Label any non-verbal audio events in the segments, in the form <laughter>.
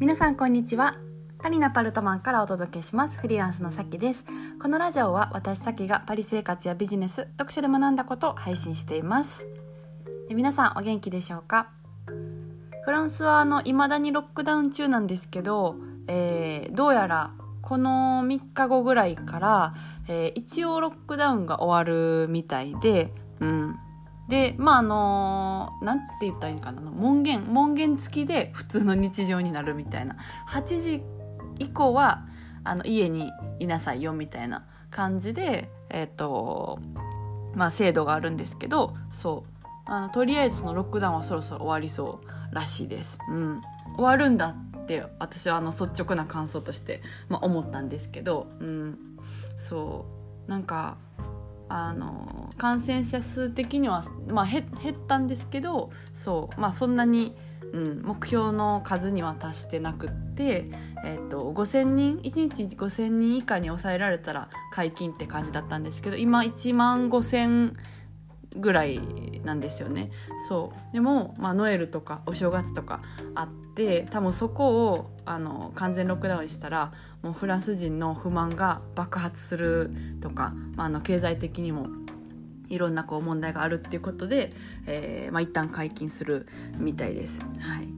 皆さんこんにちは。パリナパルトマンからお届けします。フリーランスのさきです。このラジオは私さきがパリ生活やビジネス読書で学んだことを配信しています。皆さんお元気でしょうか？フランスはあの未だにロックダウン中なんですけど、えー、どうやらこの3日後ぐらいから、えー、一応ロックダウンが終わるみたいで、うん、でまああのなんて言ったらいいのかな門限門限付きで普通の日常になるみたいな。8時以降はあの家にいなさいよみたいな感じでえっ、ー、とまあ制度があるんですけどそう。あのとりあえずそのロックダウンはそろそろ終わりそうらしいです。うん、終わるんだって私はあの率直な感想として、まあ、思ったんですけど、うん、そう。なんかあの感染者数的には、まあ、減ったんですけどそう、まあ、そんなに、うん、目標の数には達してなくって、えーと、5,000人1日5,000人以下に抑えられたら解禁って感じだったんですけど今1万5,000ぐらいなんですよね。そう。でも、まあ、ノエルとかお正月とかあって多分そこをあの完全ロックダウンしたらもうフランス人の不満が爆発するとか、まあ、あの経済的にもいろんなこう問題があるっていうことで、えーまあ、一旦解禁するみたいです。はい。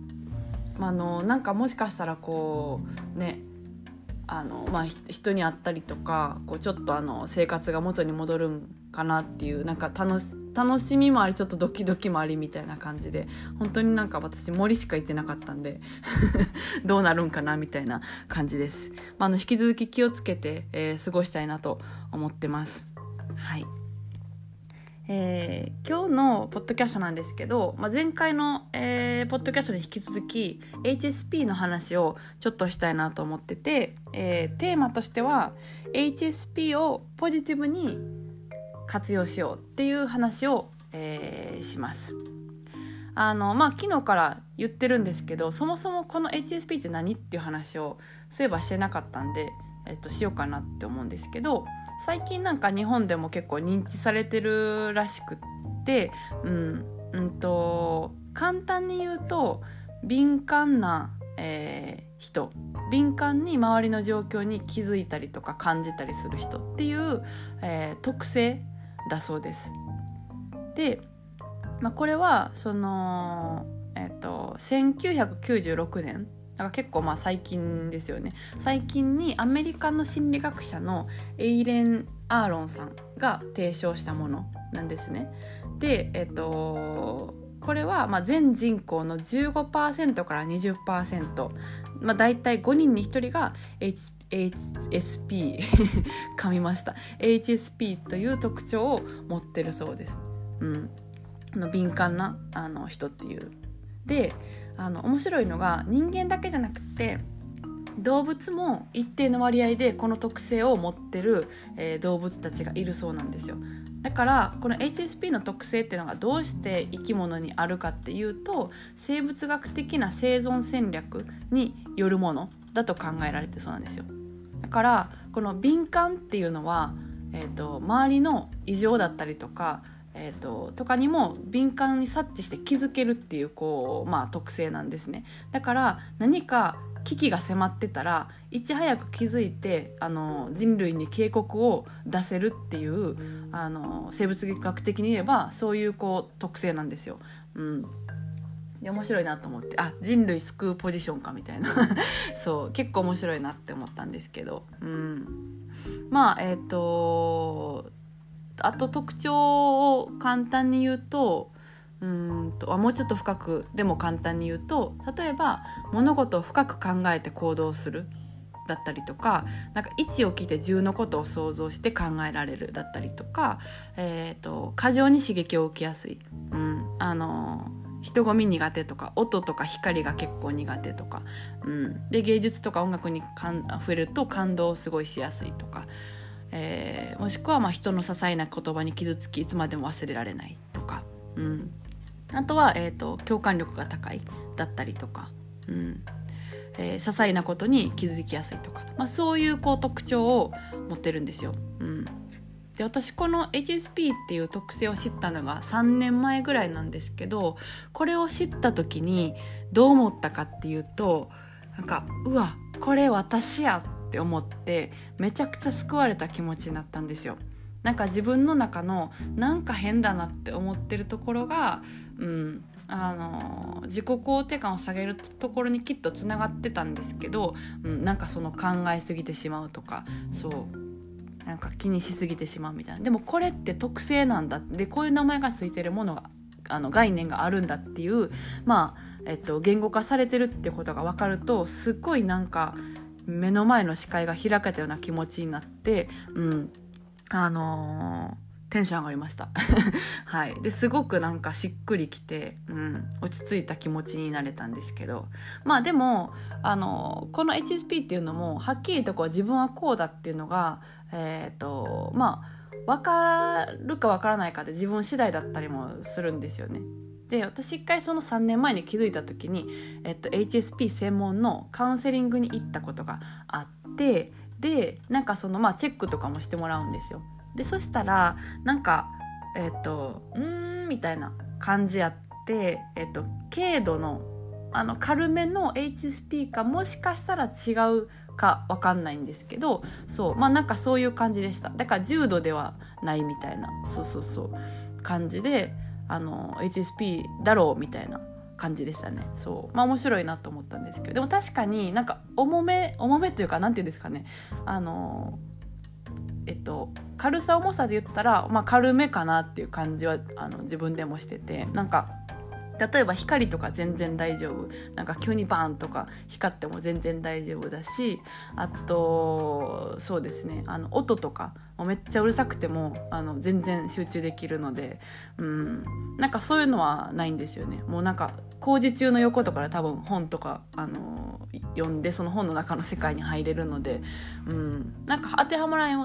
まあ、あのなんかもしかしたらこうねあの、まあ、人に会ったりとかこうちょっとあの生活が元に戻るんかなっていうなんか楽し楽しみもありちょっとドキドキもありみたいな感じで本当になんか私森しか行ってなかったんで <laughs> どうなるんかなみたいな感じです、まあ、あの引き続き気をつけて、えー、過ごしたいなと思ってます。はい。えー、今日のポッドキャストなんですけど、まあ、前回の、えー、ポッドキャストに引き続き HSP の話をちょっとしたいなと思ってて、えー、テーマとしては HSP をポジティブに活用しようっていう話を、えー、します。あのまあ昨日から言ってるんですけどそもそもこの HSP って何っていう話をそういえばしてなかったんで、えっと、しようかなって思うんですけど最近なんか日本でも結構認知されてるらしくってうんうんと簡単に言うと敏感な、えー、人敏感に周りの状況に気づいたりとか感じたりする人っていう、えー、特性だそうです。で、まあ、これはその、えっと、1996年だから結構まあ最近ですよね最近にアメリカの心理学者のエイレン・アーロンさんが提唱したものなんですね。で、えっと、これはま全人口の15%から20%、まあ、大体5人に1人が HSP <laughs> 噛みました HSP という特徴を持ってるそうです。うん、の敏感なあの人っていう。であの面白いのが人間だけじゃなくて動物も一定の割合でこの特性を持ってる、えー、動物たちがいるそうなんですよ。だからこの HSP の特性っていうのがどうして生き物にあるかっていうと生物学的な生存戦略によるものだと考えられてそうなんですよ。だからこの敏感っていうのは、えーと、周りの異常だったりとか、えーと、とかにも敏感に察知して気づけるっていうこう、まあ、特性なんですね。だから何か危機が迫ってたらいち早く気づいてあの人類に警告を出せるっていうあの生物学的に言えばそういうこう特性なんですよ。うん。で面白いなと思ってあ人類救うポジションかみたいな。<laughs> そう結構面白いなって思ったんですけど。うん。まあえっ、ー、とあと特徴を簡単に言うとうんともうちょっと深くでも簡単に言うと例えば物事を深く考えて行動するだったりとかなんか1を聞いて10のことを想像して考えられるだったりとか、えーと過剰に刺激を受けやすい、うん、あの人混み苦手とか音とか光が結構苦手とか、うん、で芸術とか音楽にかん触れると感動をすごいしやすいとか、えー、もしくはまあ人の些細な言葉に傷つきいつまでも忘れられないとか、うん、あとは、えーと、共感力が高いだったりとか、うん。えー、些細なことに気づきやすいとか、まあ、そういうこう特徴を持ってるんですよ。うん。で私この HSP っていう特性を知ったのが3年前ぐらいなんですけどこれを知った時にどう思ったかっていうとなんかうわこれ私やって思ってめちゃくちゃ救われた気持ちになったんですよ。なんか自分の中のなんか変だなって思ってるところが、うん、あの自己肯定感を下げるところにきっとつながってたんですけど、うん、なんかその考えすぎてしまうとかそうなんか気にしすぎてしまうみたいなでもこれって特性なんだでこういう名前がついてるものがあの概念があるんだっていうまあ、えっと、言語化されてるってことが分かるとすっごいなんか目の前の視界が開けたような気持ちになって、うん、あのー、テンション上がりました。<laughs> はい。で、すごくなんかしっくりきて、うん、落ち着いた気持ちになれたんですけど、まあでも、あの、この HSP っていうのも、はっきりとこう自分はこうだっていうのが、えっ、ー、と、まあ、分かるか分からないかで自分次第だったりもするんですよね。で私一回その3年前に気づいた時に、えっと、HSP 専門のカウンセリングに行ったことがあってでなんかそのまあチェックとかもしてもらうんですよ。でそしたらなんかえっ、と「うん」みたいな感じやってえっ、と軽度のあの軽めの HSP かもしかしたら違うか分かんないんですけどそうまあなんかそういう感じでした。だから重度ではないみたいなそうそうそう感じであの HSP だろうみたいな感じでしたね。そう。まあ面白いなと思ったんですけど。でも確かになんか重め重めというか何て言うんですかね。あのえっと軽さ重さで言ったら、まあ、軽めかなっていう感じはあの自分でもしてて。なんか例えば光とか全然大丈夫。なんか急にバーンとか光っても全然大丈夫だしあとそうですね。あの音とかもめっちゃうるさくてもあの全然集中できるのでうん。なんかそういうのはないんですよね。もうなんか工事中の横とかで多分本とかあの読んでその本の中の世界に入れるのでうん。なんか当てはまら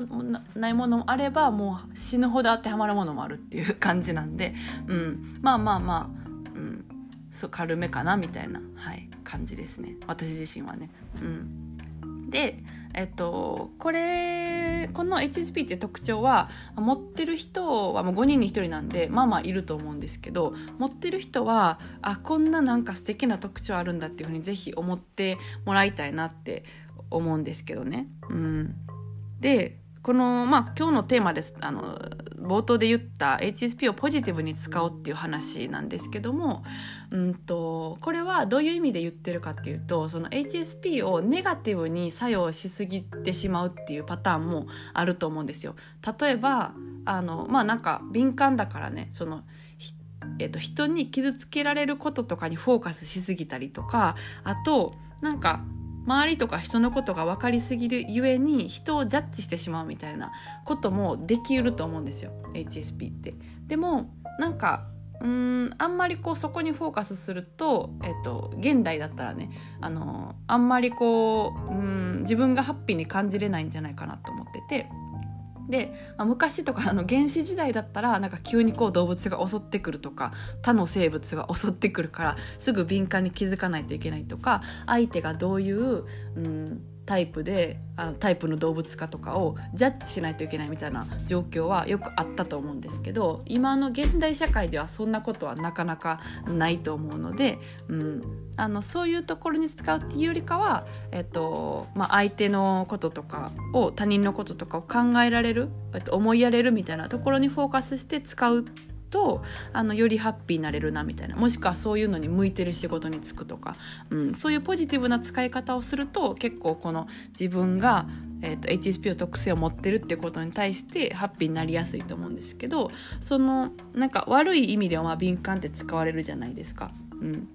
ないものもあればもう死ぬほど当てはまるものもあるっていう感じなんで、うん、まあまあまあうん、そう軽めかなみたいな、はい、感じですね私自身はね。うん、でえっと、これこの HSP っていう特徴は持ってる人はもう5人に1人なんでまあまあいると思うんですけど持ってる人はあこんななんか素敵な特徴あるんだっていうふうにぜひ思ってもらいたいなって思うんですけどね。うん、でこの、まあ、今日のテーマです。あの、冒頭で言った HSP をポジティブに使おうっていう話なんですけども、うんと、これはどういう意味で言ってるかっていうと、その HSP をネガティブに作用しすぎてしまうっていうパターンもあると思うんですよ。例えば、あの、まあなんか敏感だからね、その、えっと、人に傷つけられることとかにフォーカスしすぎたりとかあとなんか周りとか人のことが分かりすぎるゆえに人をジャッジしてしまうみたいなこともできうると思うんですよ HSP って。でもなんかうんあんまりこうそこにフォーカスすると、えっと、現代だったらねあのあんまりこううん自分がハッピーに感じれないんじゃないかなと思ってて。で、まあ、昔とかあの原始時代だったらなんか急にこう動物が襲ってくるとか他の生物が襲ってくるからすぐ敏感に気づかないといけないとか相手がどういう、うん、タイプであのタイプの動物かとかをジャッジしないといけないみたいな状況はよくあったと思うんですけど今の現代社会ではそんなことはなかなかないと思うので、うん、あのそういうところに使うっていうよりかは、えっとまあ、相手のこととかを他人のこととかを考えられる、思いやれるみたいなところにフォーカスして使うとあのよりハッピーになれるなみたいな。もしくはそういうのに向いてる仕事に就くとか、うん、そういうポジティブな使い方をすると結構この自分が、えーと、HSP の特性を持ってるってことに対してハッピーになりやすいと思うんですけどそのなんか悪い意味ではま敏感って使われるじゃないですか。うん。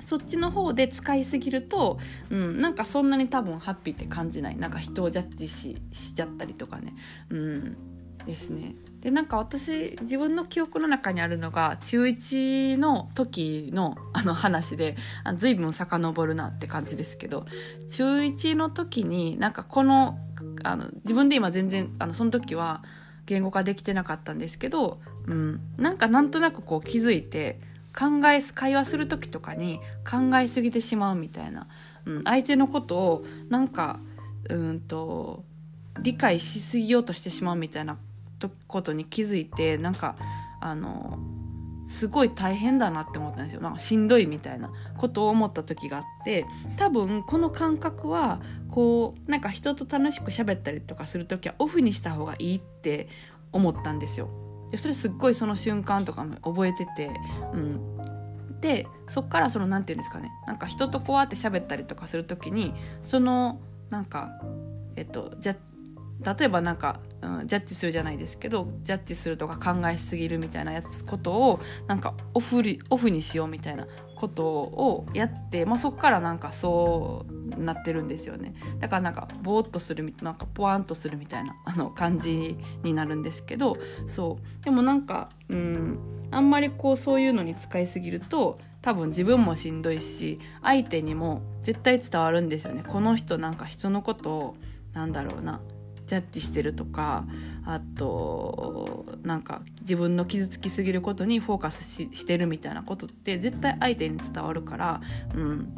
そっちの方で使いすぎると、うん、なんかそんなに多分ハッピーって感じない。なんか人をジャッジししちゃったりとかね、うん、ですね。でなんか私自分の記憶の中にあるのが中1の時のあの話で随分遡るなって感じですけど中1の時になんかこのあの自分で今全然あのその時は言語化できてなかったんですけど、うん、なんかなんとなくこう気づいて考え会話する時とかに考えすぎてしまうみたいな、うん、相手のことをなんかうんと理解しすぎようとしてしまうみたいなことに気づいてなんかあのすごい大変だなって思ったんですよ。なんかしんどいみたいなことを思った時があって多分この感覚はこうなんか人と楽しく喋ったりとかする時はオフにした方がいいって思ったんですよ。でそれすっごいその瞬間とかも覚えてて、うん、でそっからその何て言うんですかね。なんか人とこうやって喋ったりとかする時にそのなんかえっとじゃ例えばなんか、うん、ジャッジするじゃないですけどジャッジするとか考えすぎるみたいなやつことをなんかオフオフにしようみたいなことをやって、まあ、そっからなんかそうなってるんですよね。だからなんかぼーっとするなんかポワンとするみたいな <laughs> あの感じになるんですけどそう。でもなんかうんあんまりこうそういうのに使いすぎると多分自分もしんどいし相手にも絶対伝わるんですよね。この人なんか人のことをなんだろうなジャッジしてるとかあとなんか自分の傷つきすぎることにフォーカスしてるみたいなことって絶対相手に伝わるから、うん、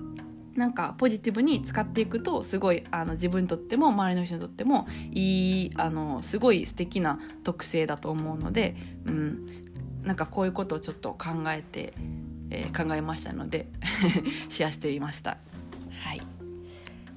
なんかポジティブに使っていくとすごいあの自分にとっても周りの人にとってもいいあのすごい素敵な特性だと思うので、うん、なんかこういうことをちょっと考えて、えー、考えましたので <laughs> シェアしてみました。はい。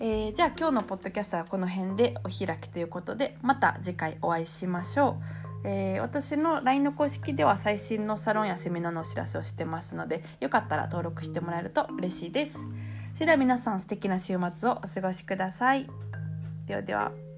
えー、じゃあ今日のポッドキャストはこの辺でお開きということでまた次回お会いしましょう、えー、私の LINE の公式では最新のサロンやセミナーのお知らせをしてますのでよかったら登録してもらえると嬉しいです。それでは皆さん素敵な週末をお過ごしください。ではでは。